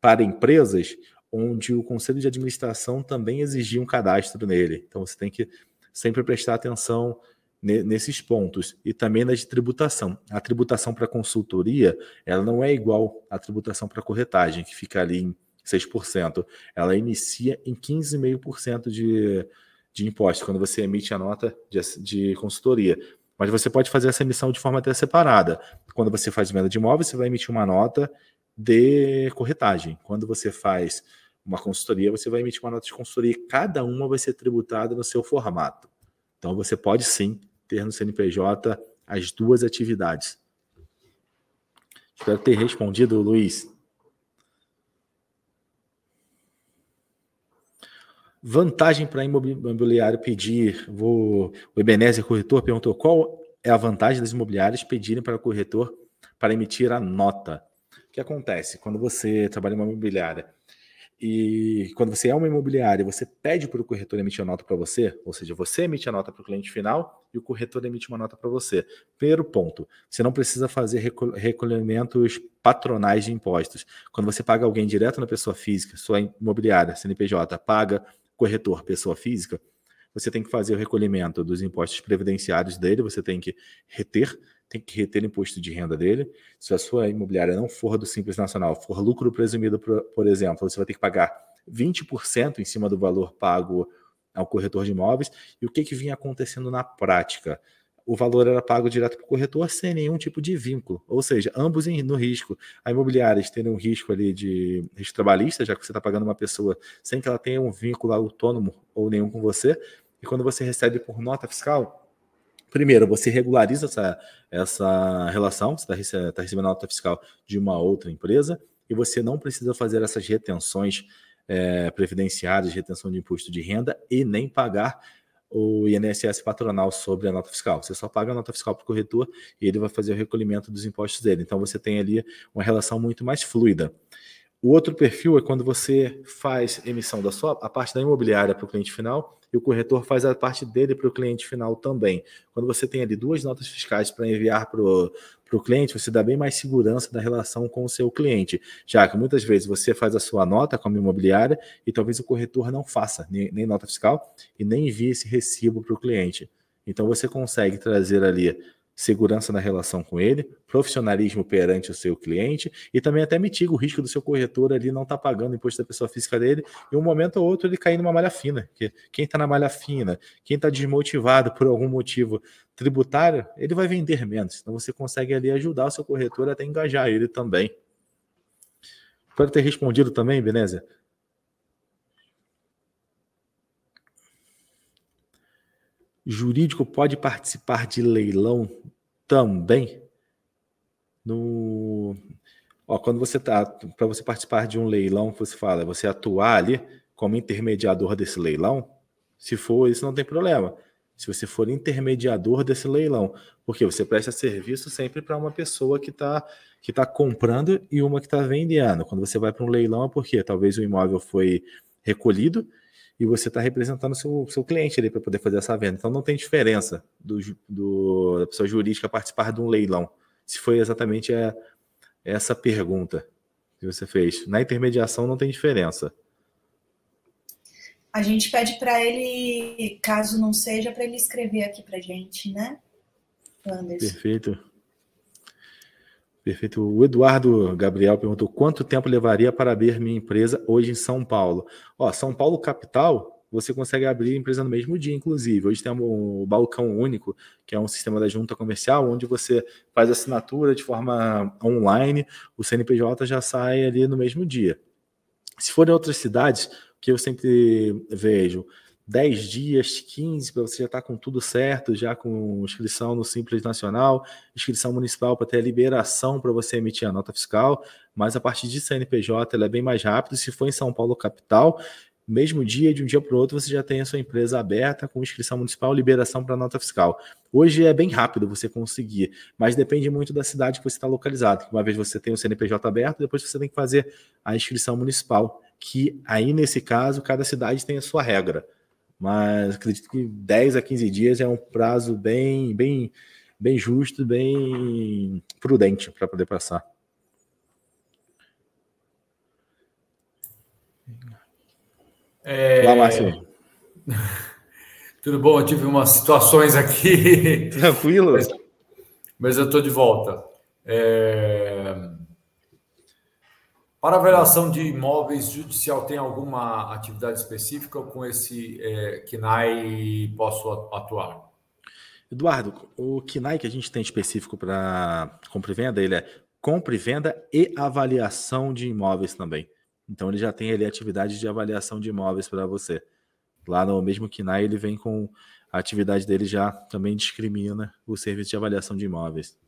para empresas, onde o conselho de administração também exigia um cadastro nele. Então você tem que sempre prestar atenção nesses pontos e também na de tributação. A tributação para consultoria, ela não é igual à tributação para corretagem, que fica ali em 6%. Ela inicia em 15,5% de, de imposto quando você emite a nota de, de consultoria. Mas você pode fazer essa emissão de forma até separada. Quando você faz venda de imóveis, você vai emitir uma nota de corretagem. Quando você faz uma consultoria, você vai emitir uma nota de consultoria. Cada uma vai ser tributada no seu formato. Então você pode sim ter no CNPJ as duas atividades. Espero ter respondido, Luiz. Vantagem para imobiliário pedir. Vou, o Ebenezer Corretor perguntou qual é a vantagem das imobiliárias pedirem para o corretor para emitir a nota. O que acontece? Quando você trabalha em uma imobiliária e quando você é uma imobiliária, você pede para o corretor emitir a nota para você, ou seja, você emite a nota para o cliente final e o corretor emite uma nota para você. Primeiro ponto, você não precisa fazer recolhimentos patronais de impostos. Quando você paga alguém direto na pessoa física, sua imobiliária, CNPJ, paga corretor, pessoa física, você tem que fazer o recolhimento dos impostos previdenciários dele, você tem que reter tem que reter imposto de renda dele. Se a sua imobiliária não for do Simples Nacional, for lucro presumido, por, exemplo, você vai ter que pagar 20% em cima do valor pago ao corretor de imóveis. E o que, que vinha acontecendo na prática? O valor era pago direto para o corretor sem nenhum tipo de vínculo, ou seja, ambos no risco. A imobiliária tendo um risco ali de risco trabalhista, já que você está pagando uma pessoa sem que ela tenha um vínculo autônomo ou nenhum com você, e quando você recebe por nota fiscal, Primeiro, você regulariza essa, essa relação, você está tá recebendo nota fiscal de uma outra empresa e você não precisa fazer essas retenções é, previdenciárias, retenção de imposto de renda e nem pagar o INSS patronal sobre a nota fiscal. Você só paga a nota fiscal para o corretor e ele vai fazer o recolhimento dos impostos dele. Então você tem ali uma relação muito mais fluida. O outro perfil é quando você faz emissão da sua a parte da imobiliária para o cliente final e o corretor faz a parte dele para o cliente final também. Quando você tem ali duas notas fiscais para enviar para o cliente, você dá bem mais segurança da relação com o seu cliente, já que muitas vezes você faz a sua nota como imobiliária e talvez o corretor não faça nem, nem nota fiscal e nem envie esse recibo para o cliente. Então você consegue trazer ali segurança na relação com ele, profissionalismo perante o seu cliente e também até mitiga o risco do seu corretor ali não estar tá pagando imposto da pessoa física dele e um momento ou outro ele cair numa malha fina. Que quem está na malha fina, quem está desmotivado por algum motivo tributário, ele vai vender menos. Então você consegue ali ajudar o seu corretor até engajar ele também. Espero ter respondido também, Beneza. Jurídico pode participar de leilão também? No, ó, quando você tá para você participar de um leilão, você fala, você atuar ali como intermediador desse leilão, se for isso não tem problema. Se você for intermediador desse leilão, porque você presta serviço sempre para uma pessoa que está que tá comprando e uma que está vendendo. Quando você vai para um leilão é porque talvez o imóvel foi recolhido e você está representando o seu, seu cliente ali para poder fazer essa venda. Então não tem diferença do, do, da pessoa jurídica participar de um leilão. Se foi exatamente a, essa pergunta que você fez. Na intermediação não tem diferença. a gente pede para ele, caso não seja, para ele escrever aqui para gente, né, Anderson? Perfeito. Perfeito. O Eduardo Gabriel perguntou quanto tempo levaria para abrir minha empresa hoje em São Paulo. Ó, São Paulo capital, você consegue abrir empresa no mesmo dia, inclusive. Hoje tem o balcão único, que é um sistema da junta comercial, onde você faz assinatura de forma online, o CNPJ já sai ali no mesmo dia. Se for em outras cidades, que eu sempre vejo 10 dias, 15, para você já estar tá com tudo certo, já com inscrição no Simples Nacional, inscrição municipal para ter a liberação para você emitir a nota fiscal, mas a partir de CNPJ ela é bem mais rápido. Se for em São Paulo capital, mesmo dia, de um dia para o outro, você já tem a sua empresa aberta com inscrição municipal, liberação para nota fiscal. Hoje é bem rápido você conseguir, mas depende muito da cidade que você está localizado. Uma vez você tem o CNPJ aberto, depois você tem que fazer a inscrição municipal que aí nesse caso cada cidade tem a sua regra. Mas acredito que 10 a 15 dias é um prazo bem, bem, bem justo, bem prudente para poder passar. É... Lá, Márcio. Tudo bom? Eu tive umas situações aqui. Tranquilo. Mas, mas eu estou de volta. É... Para avaliação de imóveis judicial, tem alguma atividade específica com esse é, posso atuar? Eduardo, o KINAI que a gente tem específico para compra e venda, ele é compra e venda e avaliação de imóveis também. Então ele já tem ali atividade de avaliação de imóveis para você. Lá no mesmo KINAI ele vem com a atividade dele já também discrimina o serviço de avaliação de imóveis.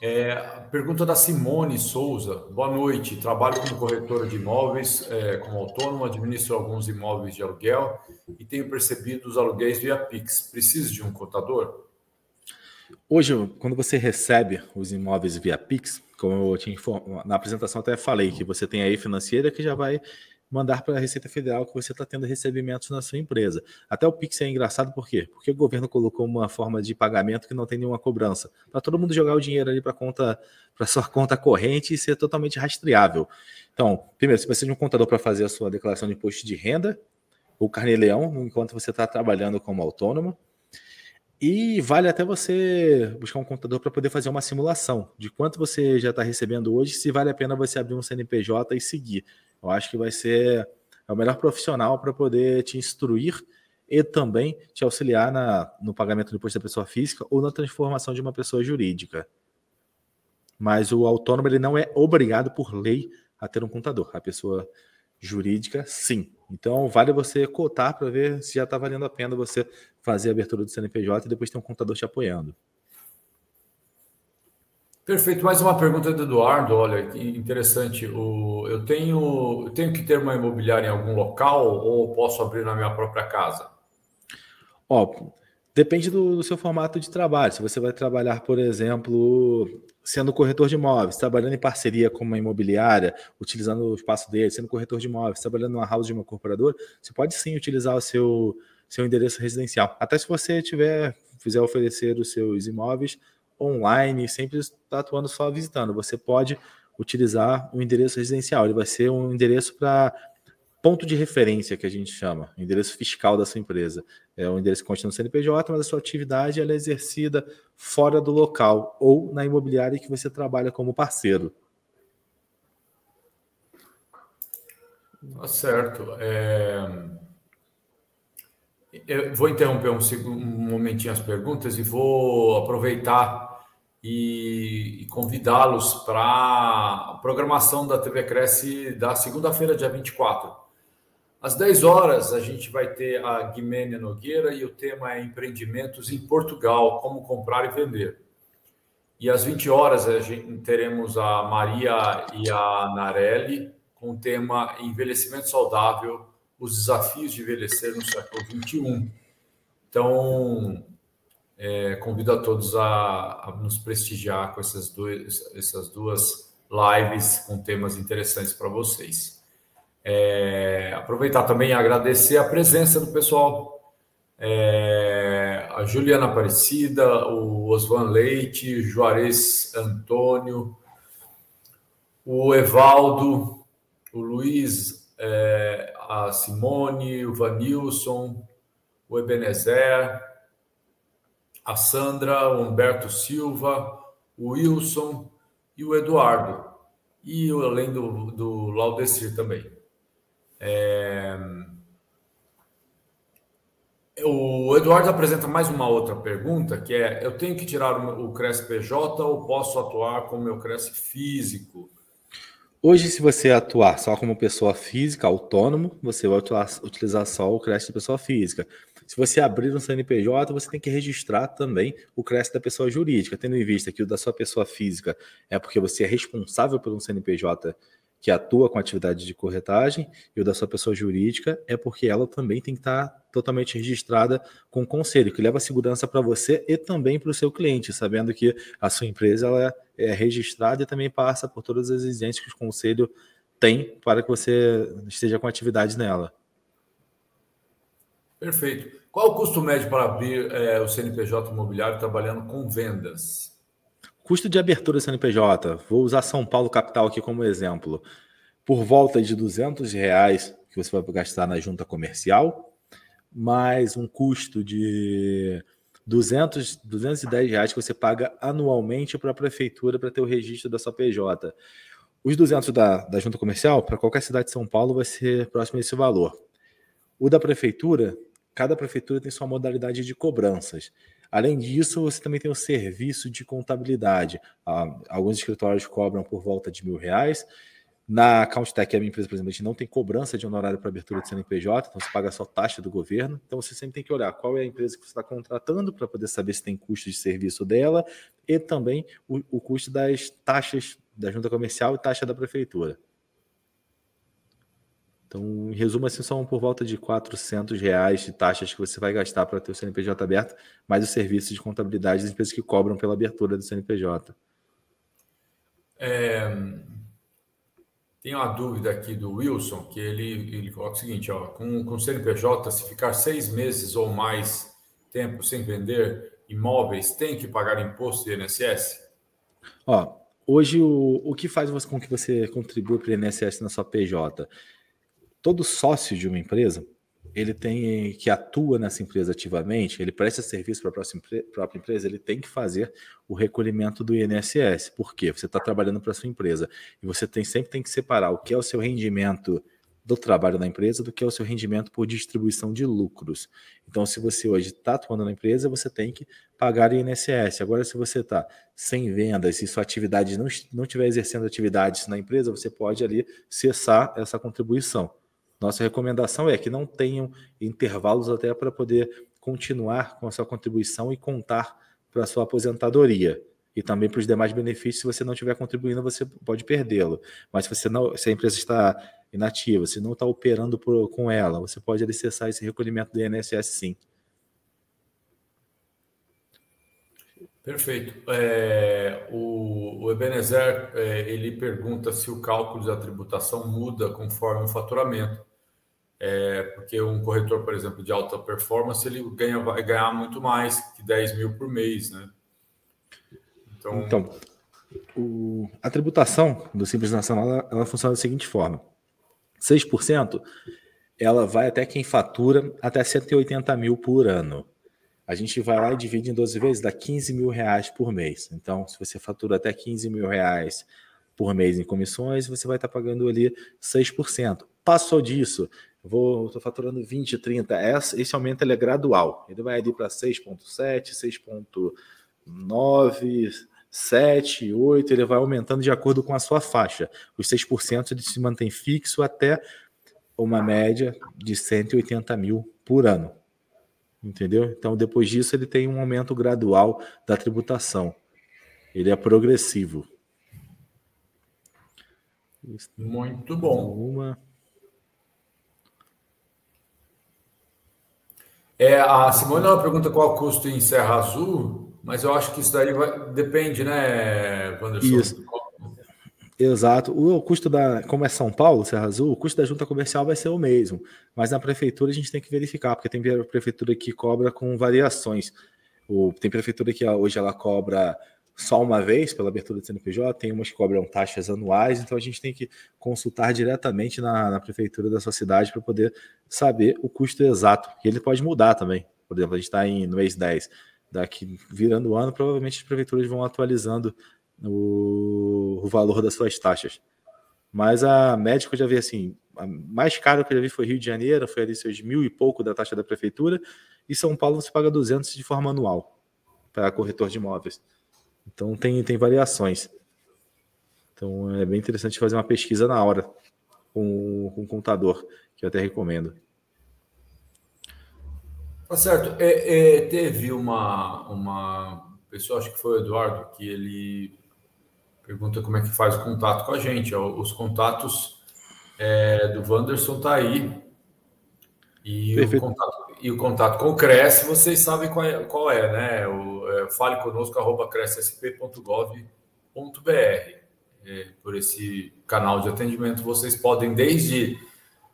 É, pergunta da Simone Souza. Boa noite. Trabalho como corretora de imóveis, é, como autônomo, administro alguns imóveis de aluguel e tenho percebido os aluguéis via Pix. Preciso de um contador? Hoje, quando você recebe os imóveis via Pix, como eu tinha na apresentação até falei que você tem aí financeira que já vai mandar para a Receita Federal que você está tendo recebimentos na sua empresa. Até o Pix é engraçado por quê? Porque o governo colocou uma forma de pagamento que não tem nenhuma cobrança. Para todo mundo jogar o dinheiro ali para conta, para sua conta corrente e ser totalmente rastreável. Então, primeiro, você precisa de um contador para fazer a sua declaração de imposto de renda, o carnê-leão, enquanto você está trabalhando como autônomo. E vale até você buscar um contador para poder fazer uma simulação de quanto você já está recebendo hoje, se vale a pena você abrir um CNPJ e seguir. Eu acho que vai ser é o melhor profissional para poder te instruir e também te auxiliar na, no pagamento do imposto da pessoa física ou na transformação de uma pessoa jurídica. Mas o autônomo ele não é obrigado por lei a ter um contador. A pessoa jurídica, sim. Então, vale você cotar para ver se já está valendo a pena você fazer a abertura do CNPJ e depois ter um contador te apoiando. Perfeito. Mais uma pergunta do Eduardo. Olha, interessante. O, eu, tenho, eu tenho que ter uma imobiliária em algum local ou posso abrir na minha própria casa? Ó, depende do, do, seu formato de trabalho. Se você vai trabalhar, por exemplo, sendo corretor de imóveis, trabalhando em parceria com uma imobiliária, utilizando o espaço dele, sendo corretor de imóveis, trabalhando numa house de uma corporadora, você pode sim utilizar o seu, seu endereço residencial. Até se você tiver, fizer oferecer os seus imóveis online, sempre está atuando só visitando. Você pode utilizar o endereço residencial, ele vai ser um endereço para ponto de referência que a gente chama, endereço fiscal da sua empresa. É um endereço que consta no CNPJ, mas a sua atividade ela é exercida fora do local ou na imobiliária que você trabalha como parceiro. Tá certo. É... Eu vou interromper um, um momentinho as perguntas e vou aproveitar e, e convidá-los para a programação da TV Cresce da segunda-feira, dia 24. Às 10 horas, a gente vai ter a Guimênia Nogueira e o tema é empreendimentos em Portugal, como comprar e vender. E às 20 horas, a gente, teremos a Maria e a Narelli com o tema envelhecimento saudável, os desafios de envelhecer no século 21. Então, é, convido a todos a, a, nos prestigiar com essas duas, essas duas lives com temas interessantes para vocês. É, aproveitar também e agradecer a presença do pessoal. É, a Juliana Aparecida, o Osvan Leite, Juarez Antônio, o Evaldo, o Luiz é, a Simone, o Vanilson, o Ebenezer, a Sandra, o Humberto Silva, o Wilson e o Eduardo. E além do, do Laudecir também. É... O Eduardo apresenta mais uma outra pergunta, que é: eu tenho que tirar o Cresce PJ ou posso atuar com o meu Cresce físico? Hoje, se você atuar só como pessoa física, autônomo, você vai utilizar só o Cresce de pessoa física. Se você abrir um CNPJ, você tem que registrar também o Cresce da pessoa jurídica, tendo em vista que o da sua pessoa física é porque você é responsável por um CNPJ que atua com atividade de corretagem, e o da sua pessoa jurídica é porque ela também tem que estar totalmente registrada com o conselho, que leva segurança para você e também para o seu cliente, sabendo que a sua empresa ela é registrada e também passa por todas as exigências que o conselho tem para que você esteja com atividade nela. Perfeito. Qual o custo médio para abrir é, o CNPJ imobiliário trabalhando com vendas? Custo de abertura CNPJ, vou usar São Paulo capital aqui como exemplo, por volta de 200 reais que você vai gastar na junta comercial, mais um custo de 200, 210 reais que você paga anualmente para a prefeitura para ter o registro da sua PJ. Os 200 da, da junta comercial, para qualquer cidade de São Paulo, vai ser próximo desse valor. O da prefeitura, cada prefeitura tem sua modalidade de cobranças. Além disso, você também tem o serviço de contabilidade. Ah, alguns escritórios cobram por volta de mil reais. Na Counttech, a minha empresa, por exemplo, a gente não tem cobrança de honorário para abertura de CNPJ, então você paga só taxa do governo. Então você sempre tem que olhar qual é a empresa que você está contratando para poder saber se tem custo de serviço dela e também o, o custo das taxas da junta comercial e taxa da prefeitura. Então, em resumo, assim, são por volta de 400 reais de taxas que você vai gastar para ter o CNPJ aberto, mais o serviço de contabilidade das empresas que cobram pela abertura do CNPJ. É, tem uma dúvida aqui do Wilson, que ele, ele coloca o seguinte, ó, com, com o CNPJ, se ficar seis meses ou mais tempo sem vender imóveis, tem que pagar imposto e INSS? Ó, hoje o, o que faz com que você contribua para o INSS na sua PJ? Todo sócio de uma empresa, ele tem que atua nessa empresa ativamente, ele presta serviço para a própria empresa, ele tem que fazer o recolhimento do INSS. Por quê? Você está trabalhando para a sua empresa e você tem, sempre tem que separar o que é o seu rendimento do trabalho da empresa do que é o seu rendimento por distribuição de lucros. Então, se você hoje está atuando na empresa, você tem que pagar INSS. Agora, se você está sem vendas e sua atividade não, não estiver exercendo atividades na empresa, você pode ali cessar essa contribuição. Nossa recomendação é que não tenham intervalos até para poder continuar com a sua contribuição e contar para a sua aposentadoria. E também para os demais benefícios, se você não estiver contribuindo, você pode perdê-lo. Mas se, você não, se a empresa está inativa, se não está operando por, com ela, você pode acessar esse recolhimento do INSS sim. Perfeito. É, o, o, Ebenezer é, ele pergunta se o cálculo da tributação muda conforme o faturamento. É, porque um corretor, por exemplo, de alta performance, ele ganha, vai ganhar muito mais que 10 mil por mês, né? Então, então o, a tributação do Simples Nacional ela, ela funciona da seguinte forma: 6% ela vai até quem fatura até 180 mil por ano. A gente vai lá e divide em 12 vezes, dá 15 mil reais por mês. Então, se você fatura até 15 mil reais por mês em comissões, você vai estar pagando ali 6%. Passou disso, vou estou faturando 20, 30. Esse, esse aumento ele é gradual. Ele vai ali para 6,7, 6,9, 7, 8, ele vai aumentando de acordo com a sua faixa. Os 6% ele se mantém fixo até uma média de 180 mil por ano. Entendeu? Então, depois disso, ele tem um aumento gradual da tributação. Ele é progressivo. Muito bom. Uma. É, a Simone ela pergunta qual o custo em Serra Azul, mas eu acho que isso daí vai, depende, né, Wanderson? Isso. Exato. O custo da, como é São Paulo, Serra Azul, o custo da junta comercial vai ser o mesmo, mas na prefeitura a gente tem que verificar, porque tem prefeitura que cobra com variações. O, tem prefeitura que hoje ela cobra só uma vez pela abertura do CNPJ, tem umas que cobram taxas anuais, então a gente tem que consultar diretamente na, na prefeitura da sua cidade para poder saber o custo exato. E ele pode mudar também. Por exemplo, a gente está no mês 10. Daqui virando o ano, provavelmente as prefeituras vão atualizando o, o valor das suas taxas. Mas a médica eu já vi assim, a mais caro que eu já vi foi Rio de Janeiro, foi ali seus mil e pouco da taxa da prefeitura, e São Paulo você paga 200 de forma anual para corretor de imóveis. Então tem, tem variações. Então é bem interessante fazer uma pesquisa na hora com, com o contador, que eu até recomendo. Tá certo. É, é, teve uma, uma pessoa, acho que foi o Eduardo, que ele pergunta como é que faz o contato com a gente. Os contatos é, do Wanderson tá aí. E o, contato, e o, contato, com o Cresce, vocês sabem qual é, qual é né? O, é, fale conosco, arroba crescsp.gov.br. É, por esse canal de atendimento, vocês podem desde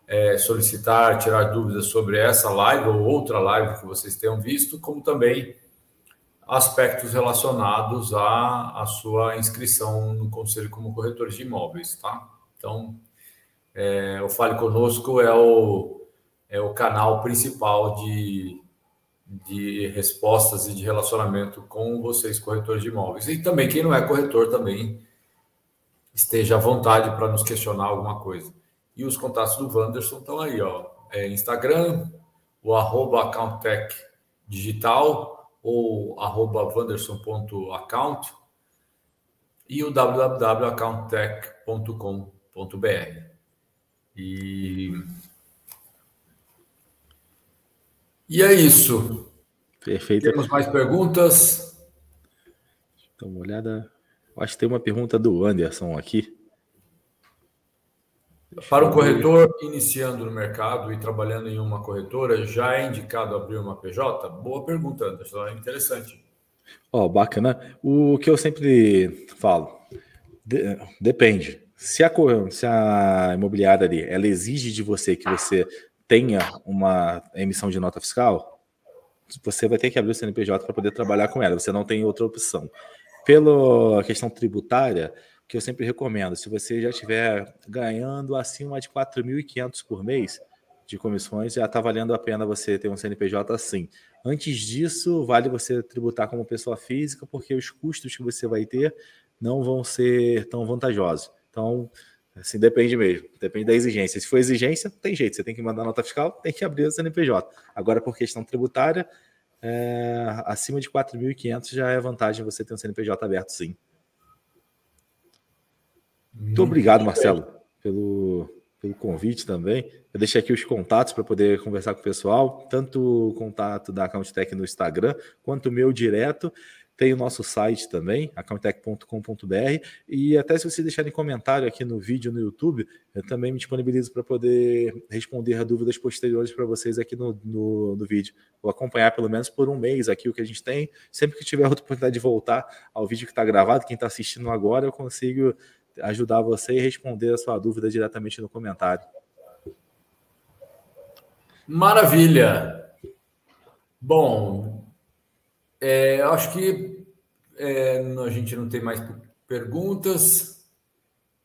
é, solicitar, tirar dúvidas sobre essa live ou outra live que vocês tenham visto, como também aspectos relacionados à, à sua inscrição no Conselho como corretor de imóveis, tá? Então, é, o Fale Conosco é o, é o canal principal de, de respostas e de relacionamento com vocês, corretores de imóveis. E também, quem não é corretor, também esteja à vontade para nos questionar alguma coisa. E os contatos do Wanderson estão aí, ó. É Instagram, o arroba accounttech digital ou arroba wanderson.account e o www.accounttech.com.br. E... e é isso. Perfeito. Temos mais perguntas? Dá uma olhada. Acho que tem uma pergunta do Anderson aqui. Para o corretor iniciando no mercado e trabalhando em uma corretora, já é indicado abrir uma PJ? Boa pergunta, Anderson. É interessante. Ó, oh, bacana. O que eu sempre falo, de, depende. Se a, se a imobiliária ali, ela exige de você que você tenha uma emissão de nota fiscal, você vai ter que abrir o CNPJ para poder trabalhar com ela. Você não tem outra opção. Pela questão tributária, que eu sempre recomendo, se você já estiver ganhando acima de 4.500 por mês de comissões, já está valendo a pena você ter um CNPJ assim. Antes disso, vale você tributar como pessoa física, porque os custos que você vai ter não vão ser tão vantajosos. Então, assim, depende mesmo, depende da exigência. Se for exigência, tem jeito, você tem que mandar nota fiscal, tem que abrir o CNPJ. Agora, por questão tributária, é, acima de 4.500 já é vantagem você ter um CNPJ aberto, sim. Muito obrigado, Marcelo, pelo, pelo convite também. Eu deixei aqui os contatos para poder conversar com o pessoal, tanto o contato da AccountTech no Instagram, quanto o meu direto. Tem o nosso site também, accountech.com.br. E até se você deixar em comentário aqui no vídeo no YouTube, eu também me disponibilizo para poder responder dúvidas posteriores para vocês aqui no, no, no, vídeo. Vou acompanhar pelo menos por um mês aqui o que a gente tem. Sempre que tiver outra oportunidade de voltar ao vídeo que está gravado, quem está assistindo agora, eu consigo ajudar você e responder a sua dúvida diretamente no comentário. Maravilha! Bom, é, acho que é, a gente não tem mais perguntas.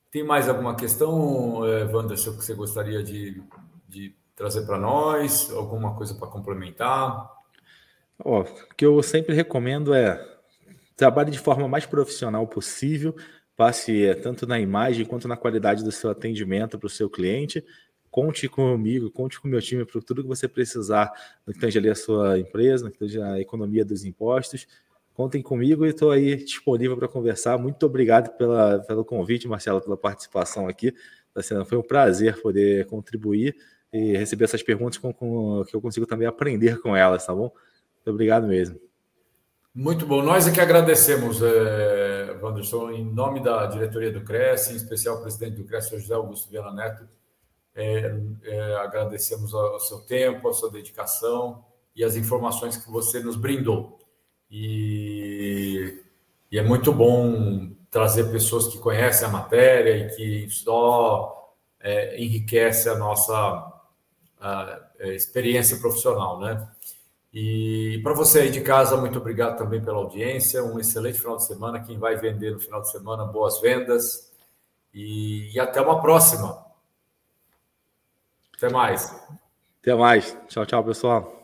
Tem mais alguma questão, é, Wanderson, que você gostaria de, de trazer para nós? Alguma coisa para complementar? Ó, o que eu sempre recomendo é trabalhe de forma mais profissional possível, passe eh, tanto na imagem quanto na qualidade do seu atendimento para o seu cliente. Conte comigo, conte com o meu time para tudo que você precisar no que tange ali a sua empresa, no que tange a economia dos impostos. Contem comigo e estou aí disponível para conversar. Muito obrigado pela, pelo convite, Marcelo, pela participação aqui. Tá foi um prazer poder contribuir e receber essas perguntas com, com, que eu consigo também aprender com elas, tá bom? Muito obrigado mesmo. Muito bom. Nós é que agradecemos, é, Wanderson, em nome da diretoria do CRES, em especial o presidente do CRES, José Augusto Viana Neto. É, é, agradecemos o seu tempo, a sua dedicação e as informações que você nos brindou. E, e é muito bom trazer pessoas que conhecem a matéria e que só é, enriquece a nossa a, a experiência profissional, né? E para você aí de casa, muito obrigado também pela audiência. Um excelente final de semana. Quem vai vender no final de semana, boas vendas. E, e até uma próxima. Até mais. Até mais. Tchau, tchau, pessoal.